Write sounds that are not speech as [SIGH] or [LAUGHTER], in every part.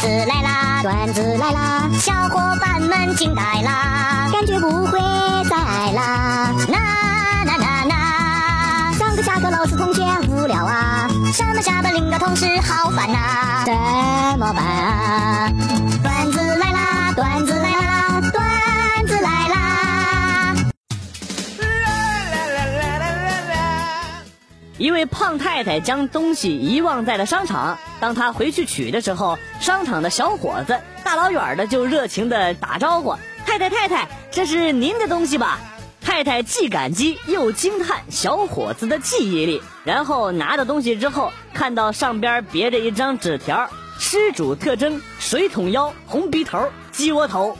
子来啦，段子来啦，小伙伴们惊呆啦，感觉不会再爱啦。呐呐呐呐，上课下课老师同学无聊啊，上班下班领导同事好烦呐，怎么办啊？一位胖太太将东西遗忘在了商场。当她回去取的时候，商场的小伙子大老远的就热情的打招呼：“太太太太，这是您的东西吧？”太太既感激又惊叹小伙子的记忆力，然后拿到东西之后，看到上边别着一张纸条：“失主特征：水桶腰、红鼻头、鸡窝头。”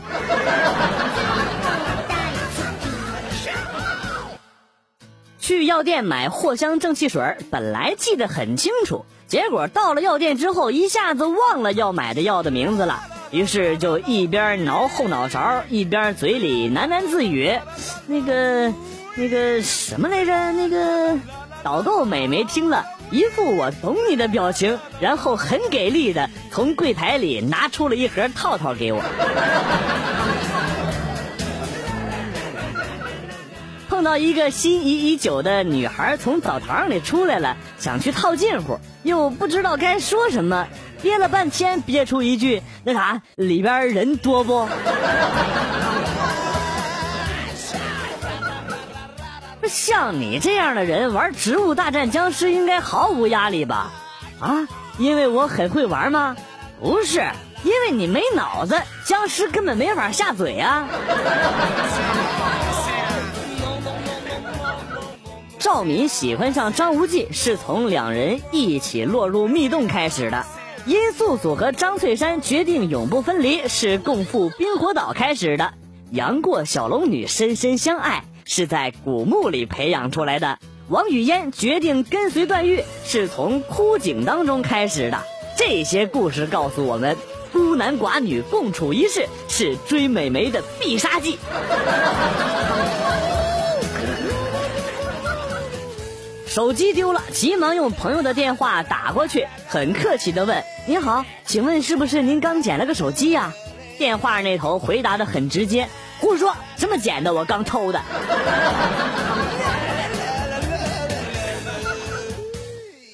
去药店买藿香正气水，本来记得很清楚，结果到了药店之后，一下子忘了要买的药的名字了。于是就一边挠后脑勺，一边嘴里喃喃自语：“那个，那个什么来着？那个……”导购美眉听了一副我懂你的表情，然后很给力的从柜台里拿出了一盒套套给我。碰到一个心仪已久的女孩从澡堂里出来了，想去套近乎，又不知道该说什么，憋了半天憋出一句：“那啥，里边人多不？” [LAUGHS] 像你这样的人玩《植物大战僵尸》应该毫无压力吧？啊，因为我很会玩吗？不是，因为你没脑子，僵尸根本没法下嘴啊。赵敏喜欢上张无忌是从两人一起落入密洞开始的，殷素素和张翠山决定永不分离是共赴冰火岛开始的，杨过小龙女深深相爱是在古墓里培养出来的，王语嫣决定跟随段誉是从枯井当中开始的。这些故事告诉我们，孤男寡女共处一室是追美眉的必杀技。手机丢了，急忙用朋友的电话打过去，很客气的问：“您好，请问是不是您刚捡了个手机呀？”电话那头回答的很直接：“胡说，什么捡的？我刚偷的。[LAUGHS] ”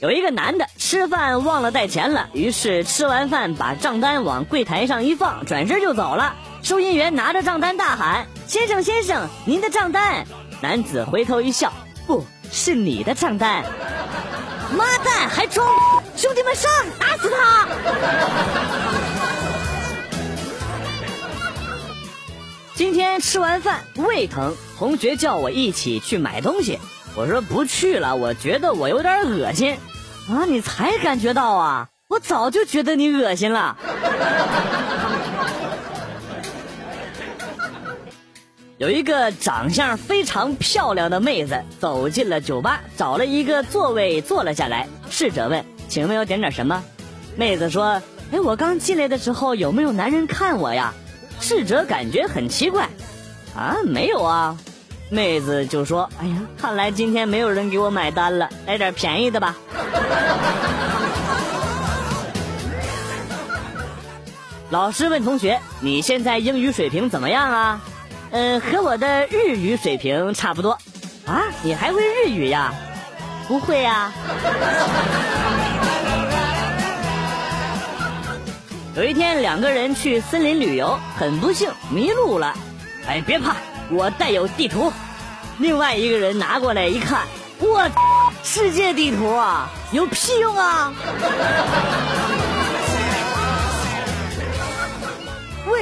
有一个男的吃饭忘了带钱了，于是吃完饭把账单往柜台上一放，转身就走了。收银员拿着账单大喊：“先生，先生，您的账单！”男子回头一笑：“不。”是你的账单，妈蛋还装！兄弟们上，打死他！今天吃完饭胃疼，同学叫我一起去买东西，我说不去了，我觉得我有点恶心。啊，你才感觉到啊？我早就觉得你恶心了。有一个长相非常漂亮的妹子走进了酒吧，找了一个座位坐了下来。侍者问：“请问要点点什么？”妹子说：“哎，我刚进来的时候有没有男人看我呀？”侍者感觉很奇怪：“啊，没有啊。”妹子就说：“哎呀，看来今天没有人给我买单了，来点便宜的吧。”老师问同学：“你现在英语水平怎么样啊？”嗯，和我的日语水平差不多，啊，你还会日语呀？不会呀。有一天，两个人去森林旅游，很不幸迷路了。哎，别怕，我带有地图。另外一个人拿过来一看，我，世界地图啊，有屁用啊！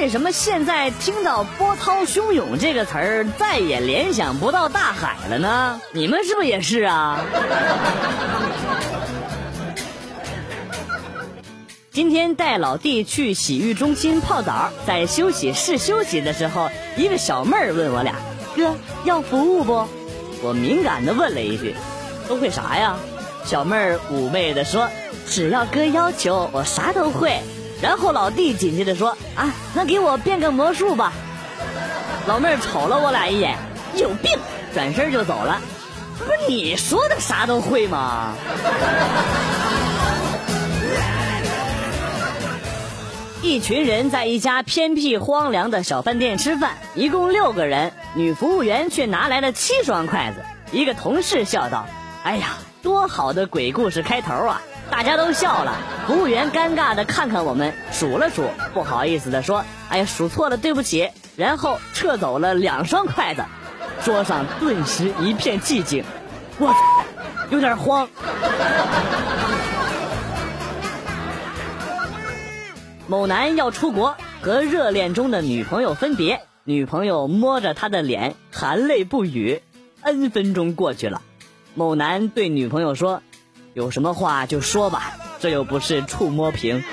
为什么现在听到波涛汹涌这个词儿，再也联想不到大海了呢？你们是不是也是啊？[LAUGHS] 今天带老弟去洗浴中心泡澡，在休息室休息的时候，一个小妹儿问我俩：“哥，要服务不？”我敏感的问了一句：“都会啥呀？”小妹儿妩媚的说：“只要哥要求，我啥都会。”然后老弟紧接着说：“啊，那给我变个魔术吧。”老妹儿瞅了我俩一眼，有病，转身就走了。不是你说的啥都会吗？一群人在一家偏僻荒凉的小饭店吃饭，一共六个人，女服务员却拿来了七双筷子。一个同事笑道：“哎呀，多好的鬼故事开头啊！”大家都笑了。服务员尴尬的看看我们，数了数，不好意思的说：“哎呀，数错了，对不起。”然后撤走了两双筷子，桌上顿时一片寂静。我有点慌。某男要出国和热恋中的女朋友分别，女朋友摸着他的脸，含泪不语。N 分钟过去了，某男对女朋友说：“有什么话就说吧，这又不是触摸屏。”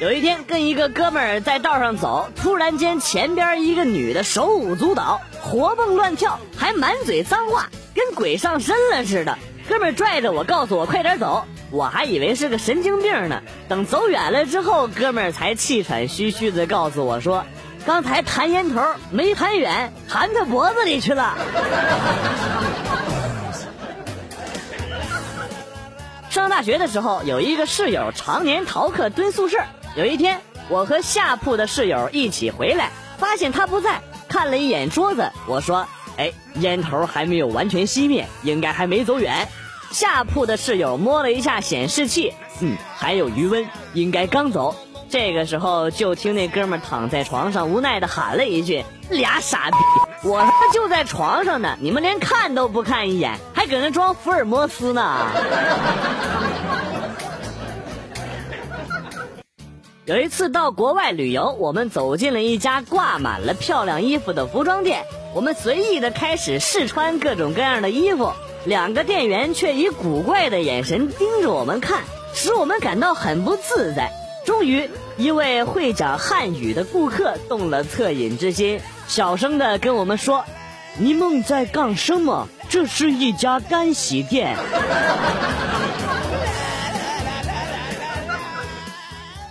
有一天，跟一个哥们儿在道上走，突然间前边一个女的手舞足蹈，活蹦乱跳，还满嘴脏话，跟鬼上身了似的。哥们拽着我，告诉我快点走，我还以为是个神经病呢。等走远了之后，哥们才气喘吁吁的告诉我说：“刚才弹烟头没弹远，弹他脖子里去了。”上大学的时候，有一个室友常年逃课蹲宿舍。有一天，我和下铺的室友一起回来，发现他不在，看了一眼桌子，我说：“哎，烟头还没有完全熄灭，应该还没走远。”下铺的室友摸了一下显示器，嗯，还有余温，应该刚走。这个时候，就听那哥们躺在床上，无奈的喊了一句：“俩傻逼！我他妈就在床上呢，你们连看都不看一眼，还搁那装福尔摩斯呢！” [LAUGHS] 有一次到国外旅游，我们走进了一家挂满了漂亮衣服的服装店，我们随意的开始试穿各种各样的衣服。两个店员却以古怪的眼神盯着我们看，使我们感到很不自在。终于，一位会讲汉语的顾客动了恻隐之心，小声的跟我们说：“你们在干什么？这是一家干洗店。”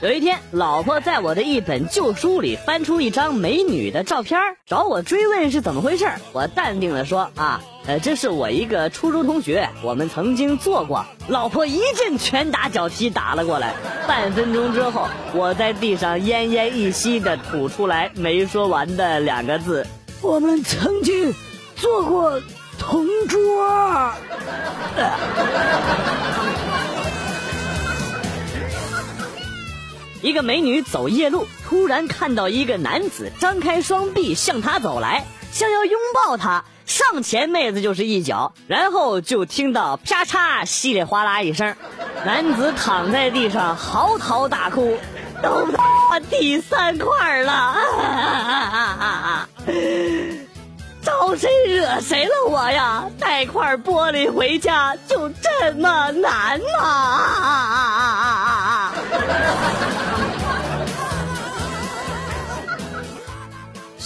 有一天，老婆在我的一本旧书里翻出一张美女的照片，找我追问是怎么回事。我淡定的说：“啊，呃，这是我一个初中同学，我们曾经做过。”老婆一阵拳打脚踢打了过来。半分钟之后，我在地上奄奄一息的吐出来没说完的两个字：“我们曾经做过同桌。”一个美女走夜路，突然看到一个男子张开双臂向她走来，想要拥抱她，上前妹子就是一脚，然后就听到啪嚓稀里哗啦一声，男子躺在地上嚎啕大哭，都他第三块了，[LAUGHS] 招谁惹谁了我呀？带块玻璃回家就这么难吗？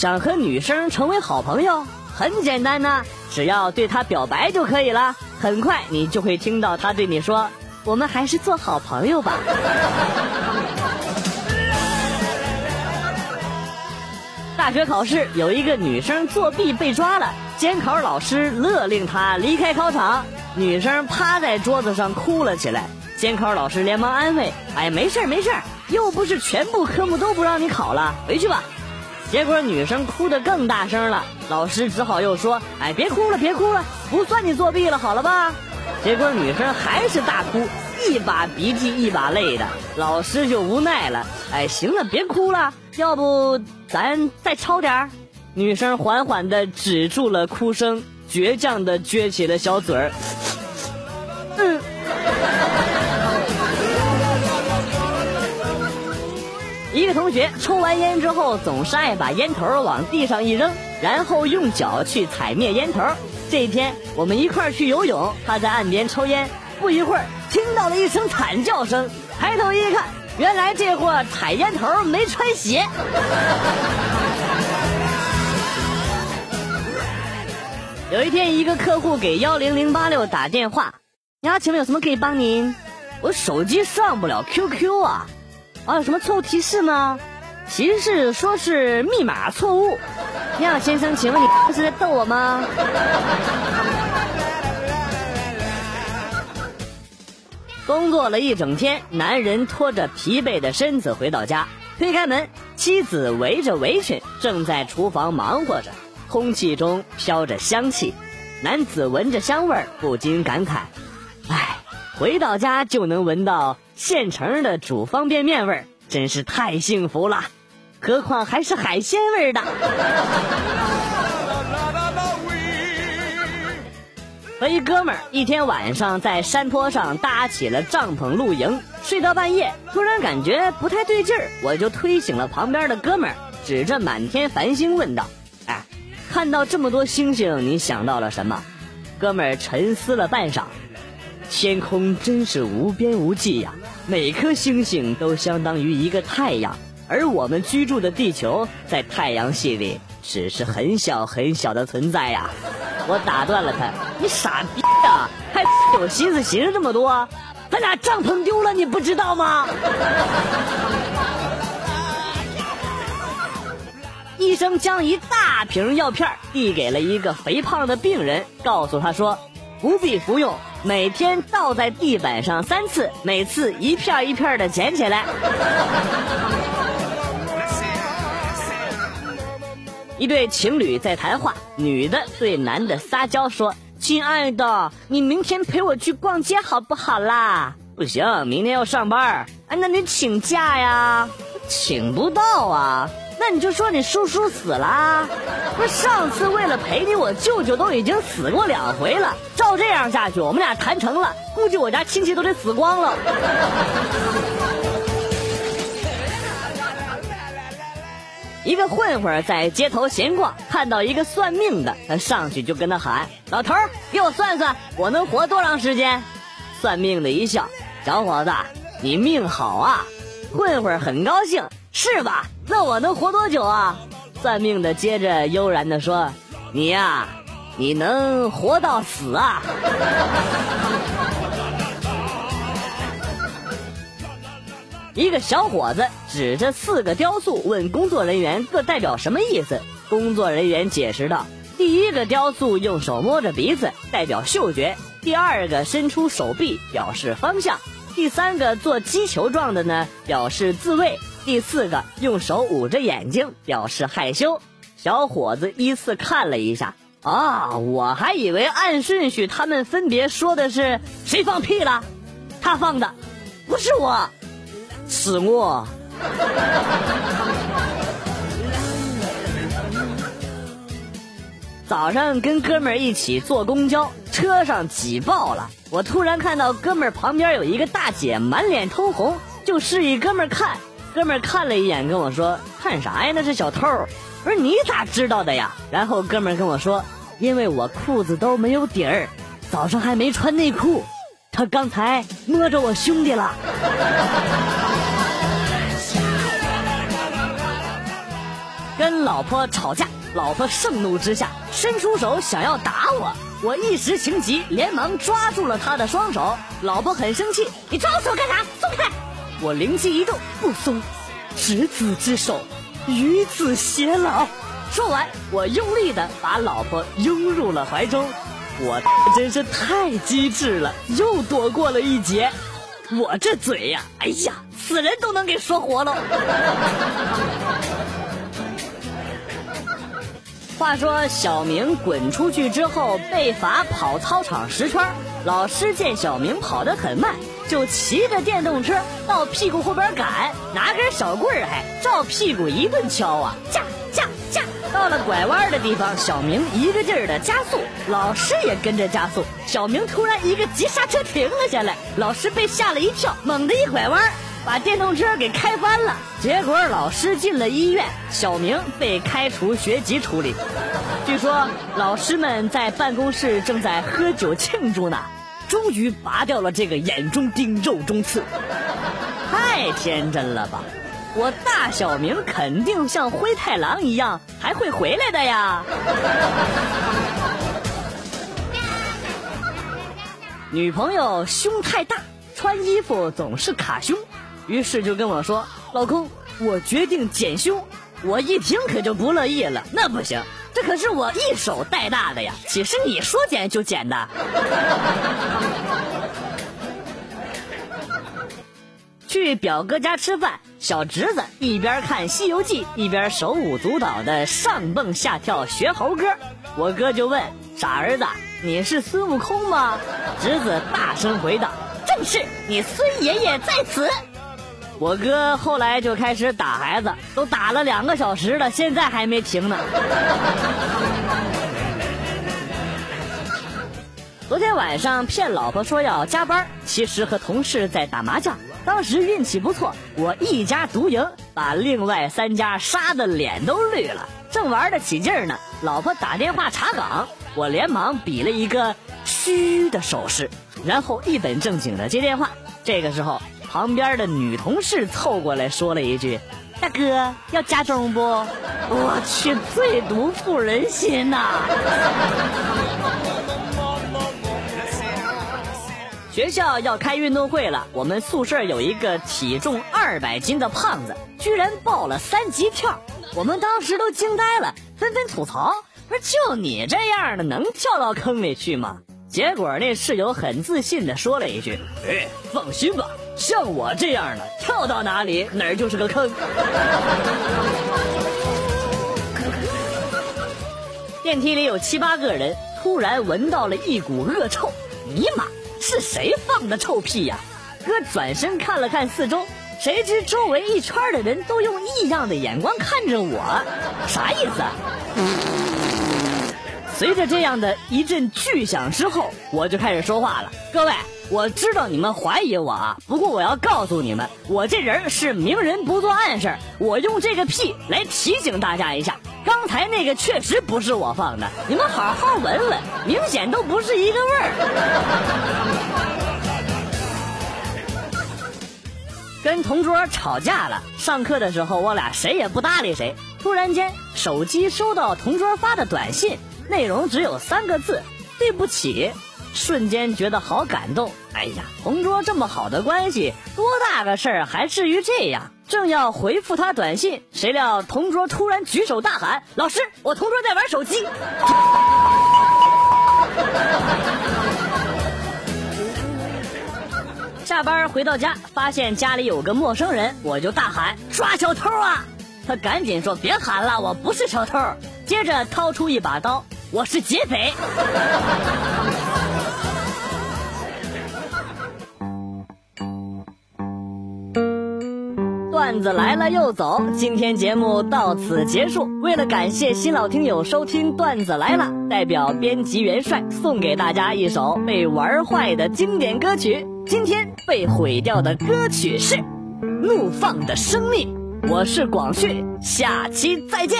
想和女生成为好朋友，很简单呐，只要对她表白就可以了。很快你就会听到她对你说：“我们还是做好朋友吧。” [LAUGHS] 大学考试有一个女生作弊被抓了，监考老师勒令她离开考场。女生趴在桌子上哭了起来，监考老师连忙安慰：“哎，没事没事又不是全部科目都不让你考了，回去吧。”结果女生哭得更大声了，老师只好又说：“哎，别哭了，别哭了，不算你作弊了，好了吧？”结果女生还是大哭，一把鼻涕一把泪的，老师就无奈了：“哎，行了，别哭了，要不咱再抄点儿。”女生缓缓地止住了哭声，倔强地撅起了小嘴儿，一个同学抽完烟之后，总是爱把烟头往地上一扔，然后用脚去踩灭烟头。这一天我们一块儿去游泳，他在岸边抽烟，不一会儿听到了一声惨叫声，抬头一看，原来这货踩烟头没穿鞋。有一天，一个客户给幺零零八六打电话，你好，请问有什么可以帮您？我手机上不了 QQ 啊。啊，有什么错误提示吗？提示说是密码错误。你好，先生，请问你是在逗我吗？工作了一整天，男人拖着疲惫的身子回到家，推开门，妻子围着围裙正在厨房忙活着，空气中飘着香气。男子闻着香味儿，不禁感慨：“哎，回到家就能闻到现成的煮方便面味儿，真是太幸福了。何况还是海鲜味儿的。”和一哥们儿一天晚上在山坡上搭起了帐篷露营，睡到半夜，突然感觉不太对劲儿，我就推醒了旁边的哥们儿，指着满天繁星问道：“哎，看到这么多星星，你想到了什么？”哥们儿沉思了半晌，天空真是无边无际呀，每颗星星都相当于一个太阳，而我们居住的地球在太阳系里只是很小很小的存在呀。[LAUGHS] 我打断了他，你傻逼呀，还有心思寻思这么多？咱俩帐篷丢了，你不知道吗？[LAUGHS] 医生将一大瓶药片递给了一个肥胖的病人，告诉他说：“不必服用，每天倒在地板上三次，每次一片一片的捡起来。”一对情侣在谈话，女的对男的撒娇说：“亲爱的，你明天陪我去逛街好不好啦？”“不行，明天要上班。”“哎，那你请假呀？”“请不到啊。”“那你就说你叔叔死了。”“不是，上次为了陪你，我舅舅都已经死过两回了。照这样下去，我们俩谈成了，估计我家亲戚都得死光了。”一个混混在街头闲逛，看到一个算命的，他上去就跟他喊：“老头，给我算算，我能活多长时间？”算命的一笑：“小伙子，你命好啊！”混混很高兴：“是吧？那我能活多久啊？”算命的接着悠然地说：“你呀，你能活到死啊！” [LAUGHS] 一个小伙子指着四个雕塑问工作人员各代表什么意思。工作人员解释道：“第一个雕塑用手摸着鼻子，代表嗅觉；第二个伸出手臂，表示方向；第三个做击球状的呢，表示自卫；第四个用手捂着眼睛，表示害羞。”小伙子依次看了一下，啊，我还以为按顺序他们分别说的是谁放屁了，他放的，不是我。是我。早上跟哥们儿一起坐公交，车上挤爆了。我突然看到哥们儿旁边有一个大姐，满脸通红，就示意哥们儿看。哥们看了一眼，跟我说：“看啥呀？那是小偷。”我说：“你咋知道的呀？”然后哥们跟我说：“因为我裤子都没有底儿，早上还没穿内裤，他刚才摸着我兄弟了。[LAUGHS] ”跟老婆吵架，老婆盛怒之下伸出手想要打我，我一时情急，连忙抓住了她的双手。老婆很生气，你抓我手干啥？松开！我灵机一动，不松。执子之手，与子偕老。说完，我用力的把老婆拥入了怀中。我真是太机智了，又躲过了一劫。我这嘴呀，哎呀，死人都能给说活了。话说小明滚出去之后被罚跑操场十圈，老师见小明跑得很慢，就骑着电动车到屁股后边赶，拿根小棍儿还照屁股一顿敲啊，驾驾驾！到了拐弯的地方，小明一个劲儿的加速，老师也跟着加速。小明突然一个急刹车停了下来，老师被吓了一跳，猛地一拐弯。把电动车给开翻了，结果老师进了医院，小明被开除学籍处理。据说老师们在办公室正在喝酒庆祝呢，终于拔掉了这个眼中钉、肉中刺。太天真了吧！我大小明肯定像灰太狼一样还会回来的呀。女朋友胸太大，穿衣服总是卡胸。于是就跟我说：“老公，我决定减胸。”我一听可就不乐意了，那不行，这可是我一手带大的呀！岂是你说减就减的？[LAUGHS] 去表哥家吃饭，小侄子一边看《西游记》一边手舞足蹈的上蹦下跳学猴哥。我哥就问傻儿子：“你是孙悟空吗？”侄子大声回道：“正是，你孙爷爷在此。”我哥后来就开始打孩子，都打了两个小时了，现在还没停呢。昨天晚上骗老婆说要加班，其实和同事在打麻将。当时运气不错，我一家独赢，把另外三家杀的脸都绿了。正玩得起劲呢，老婆打电话查岗，我连忙比了一个嘘的手势，然后一本正经的接电话。这个时候，旁边的女同事凑过来说了一句：“大哥，要加钟不？”我去，最毒妇人心呐！学校要开运动会了，我们宿舍有一个体重二百斤的胖子，居然报了三级跳，我们当时都惊呆了，纷纷吐槽：“不是就你这样的，能跳到坑里去吗？”结果那室友很自信的说了一句：“哎，放心吧，像我这样的，跳到哪里哪儿就是个坑。”电梯里有七八个人，突然闻到了一股恶臭，尼玛！是谁放的臭屁呀？哥转身看了看四周，谁知周围一圈的人都用异样的眼光看着我，啥意思？随着这样的一阵巨响之后，我就开始说话了。各位，我知道你们怀疑我啊，不过我要告诉你们，我这人是明人不做暗事我用这个屁来提醒大家一下，刚才那个确实不是我放的，你们好好闻闻，明显都不是一个味儿。跟同桌吵架了，上课的时候我俩谁也不搭理谁。突然间，手机收到同桌发的短信。内容只有三个字，对不起，瞬间觉得好感动。哎呀，同桌这么好的关系，多大个事儿还至于这样？正要回复他短信，谁料同桌突然举手大喊：“老师，我同桌在玩手机。”下班回到家，发现家里有个陌生人，我就大喊：“抓小偷啊！”他赶紧说：“别喊了，我不是小偷。”接着掏出一把刀，我是劫匪。段子来了又走，今天节目到此结束。为了感谢新老听友收听段子来了，代表编辑元帅送给大家一首被玩坏的经典歌曲。今天被毁掉的歌曲是《怒放的生命》。我是广旭，下期再见。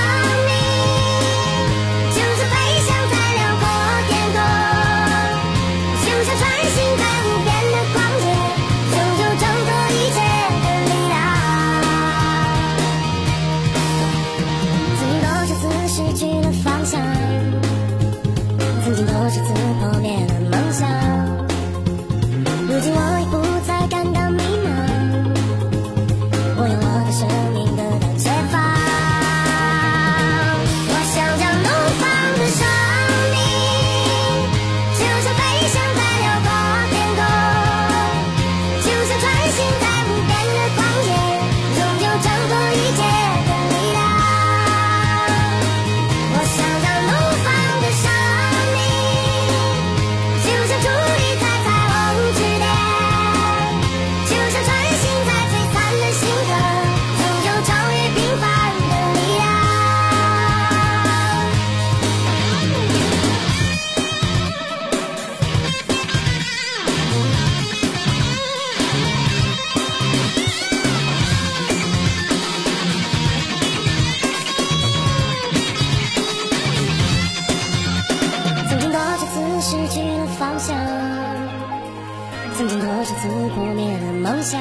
想，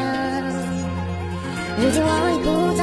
如今我已不